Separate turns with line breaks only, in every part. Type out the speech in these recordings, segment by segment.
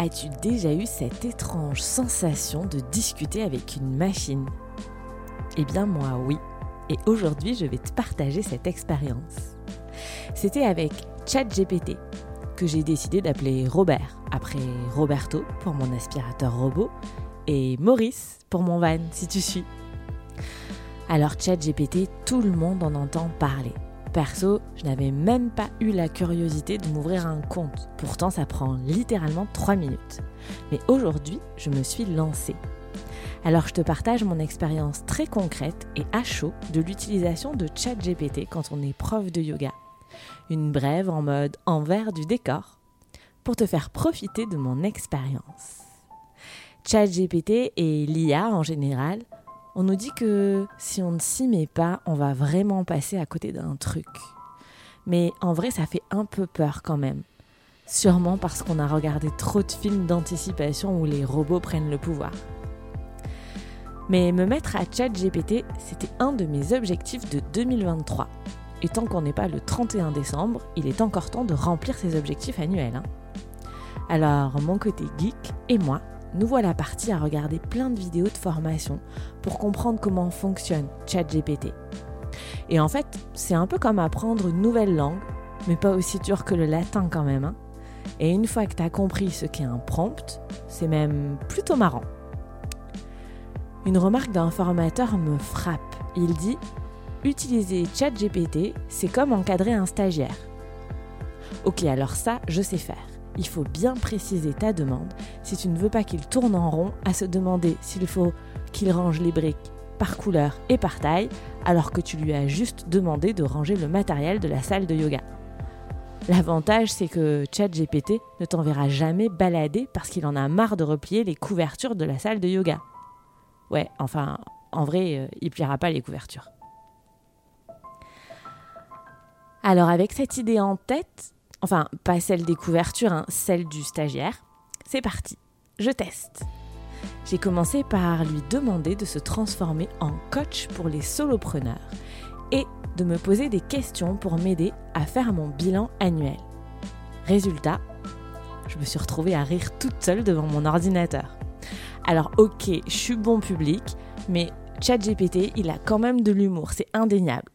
As-tu déjà eu cette étrange sensation de discuter avec une machine? Eh bien moi oui. Et aujourd'hui je vais te partager cette expérience. C'était avec ChatGPT que j'ai décidé d'appeler Robert, après Roberto pour mon aspirateur robot et Maurice pour mon van si tu suis. Alors ChatGPT, tout le monde en entend parler. Perso, je n'avais même pas eu la curiosité de m'ouvrir un compte. Pourtant, ça prend littéralement 3 minutes. Mais aujourd'hui, je me suis lancée. Alors, je te partage mon expérience très concrète et à chaud de l'utilisation de ChatGPT quand on est prof de yoga. Une brève en mode envers du décor pour te faire profiter de mon expérience. ChatGPT et l'IA en général on nous dit que si on ne s'y met pas, on va vraiment passer à côté d'un truc. Mais en vrai, ça fait un peu peur quand même. Sûrement parce qu'on a regardé trop de films d'anticipation où les robots prennent le pouvoir. Mais me mettre à chat GPT, c'était un de mes objectifs de 2023. Et tant qu'on n'est pas le 31 décembre, il est encore temps de remplir ses objectifs annuels. Hein. Alors, mon côté geek et moi, nous voilà partis à regarder plein de vidéos de formation pour comprendre comment fonctionne ChatGPT. Et en fait, c'est un peu comme apprendre une nouvelle langue, mais pas aussi dur que le latin quand même. Hein. Et une fois que tu compris ce qu'est un prompt, c'est même plutôt marrant. Une remarque d'un formateur me frappe. Il dit Utiliser ChatGPT, c'est comme encadrer un stagiaire. Ok, alors ça, je sais faire il faut bien préciser ta demande si tu ne veux pas qu'il tourne en rond à se demander s'il faut qu'il range les briques par couleur et par taille, alors que tu lui as juste demandé de ranger le matériel de la salle de yoga. L'avantage, c'est que ChatGPT ne t'enverra jamais balader parce qu'il en a marre de replier les couvertures de la salle de yoga. Ouais, enfin, en vrai, euh, il pliera pas les couvertures. Alors avec cette idée en tête, Enfin, pas celle des couvertures, hein, celle du stagiaire. C'est parti, je teste. J'ai commencé par lui demander de se transformer en coach pour les solopreneurs et de me poser des questions pour m'aider à faire mon bilan annuel. Résultat, je me suis retrouvée à rire toute seule devant mon ordinateur. Alors ok, je suis bon public, mais ChatGPT, il a quand même de l'humour, c'est indéniable.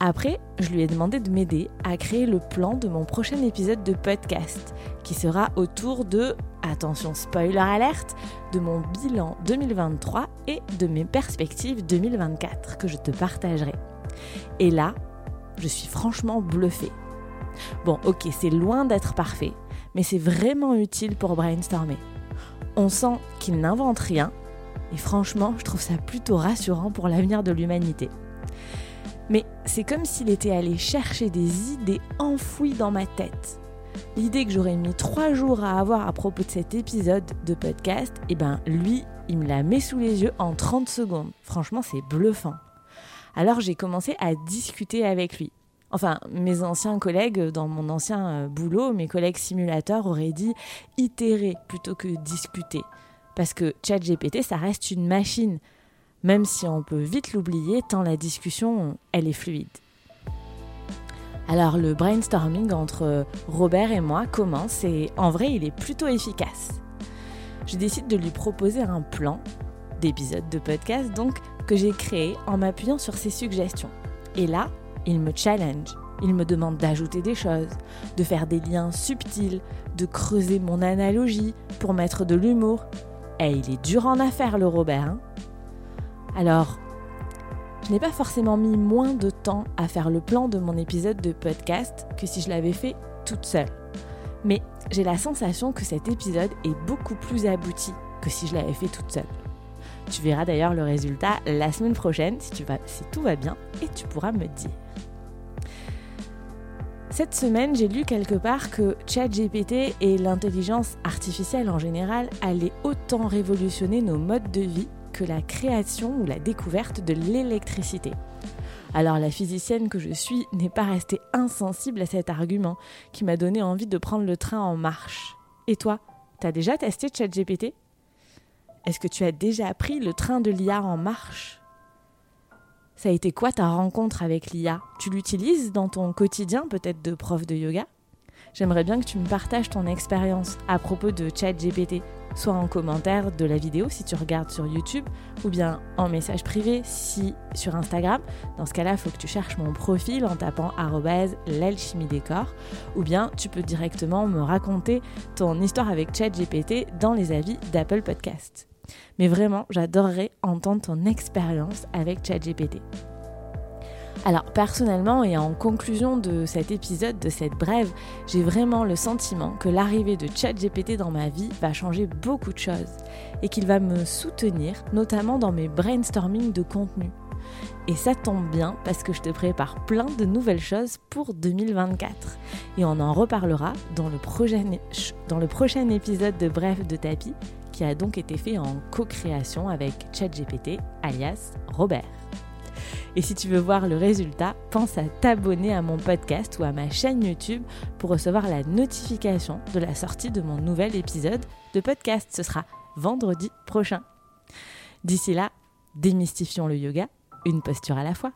Après, je lui ai demandé de m'aider à créer le plan de mon prochain épisode de podcast, qui sera autour de, attention spoiler alerte, de mon bilan 2023 et de mes perspectives 2024 que je te partagerai. Et là, je suis franchement bluffée. Bon, ok, c'est loin d'être parfait, mais c'est vraiment utile pour brainstormer. On sent qu'il n'invente rien, et franchement, je trouve ça plutôt rassurant pour l'avenir de l'humanité. C'est comme s'il était allé chercher des idées enfouies dans ma tête. L'idée que j'aurais mis trois jours à avoir à propos de cet épisode de podcast, eh ben lui, il me la met sous les yeux en 30 secondes. Franchement, c'est bluffant. Alors j'ai commencé à discuter avec lui. Enfin, mes anciens collègues dans mon ancien euh, boulot, mes collègues simulateurs auraient dit itérer plutôt que discuter. Parce que ChatGPT, ça reste une machine même si on peut vite l'oublier tant la discussion, elle est fluide. Alors le brainstorming entre Robert et moi commence et en vrai il est plutôt efficace. Je décide de lui proposer un plan d'épisode de podcast donc que j'ai créé en m'appuyant sur ses suggestions. Et là, il me challenge. Il me demande d'ajouter des choses, de faire des liens subtils, de creuser mon analogie pour mettre de l'humour. Et il est dur en affaire le Robert. Hein alors, je n'ai pas forcément mis moins de temps à faire le plan de mon épisode de podcast que si je l'avais fait toute seule. Mais j'ai la sensation que cet épisode est beaucoup plus abouti que si je l'avais fait toute seule. Tu verras d'ailleurs le résultat la semaine prochaine si, tout va bien et tu pourras me dire. Cette semaine, j'ai lu quelque part que ChatGPT et l'intelligence artificielle en général allaient autant révolutionner nos modes de vie la création ou la découverte de l'électricité. Alors la physicienne que je suis n'est pas restée insensible à cet argument qui m'a donné envie de prendre le train en marche. Et toi, t'as déjà testé ChatGPT? Est-ce que tu as déjà pris le train de l'IA en marche? Ça a été quoi ta rencontre avec l'IA Tu l'utilises dans ton quotidien peut-être de prof de yoga? J'aimerais bien que tu me partages ton expérience à propos de ChatGPT, soit en commentaire de la vidéo si tu regardes sur YouTube, ou bien en message privé si sur Instagram. Dans ce cas-là, il faut que tu cherches mon profil en tapant l'alchimie décor, ou bien tu peux directement me raconter ton histoire avec ChatGPT dans les avis d'Apple Podcast. Mais vraiment, j'adorerais entendre ton expérience avec ChatGPT. Alors personnellement et en conclusion de cet épisode, de cette brève, j'ai vraiment le sentiment que l'arrivée de ChatGPT dans ma vie va changer beaucoup de choses et qu'il va me soutenir, notamment dans mes brainstorming de contenu. Et ça tombe bien parce que je te prépare plein de nouvelles choses pour 2024. Et on en reparlera dans le prochain, dans épisode de Bref de Tapis, qui a donc été fait en co-création avec ChatGPT, alias Robert. Et si tu veux voir le résultat, pense à t'abonner à mon podcast ou à ma chaîne YouTube pour recevoir la notification de la sortie de mon nouvel épisode de podcast. Ce sera vendredi prochain. D'ici là, démystifions le yoga, une posture à la fois.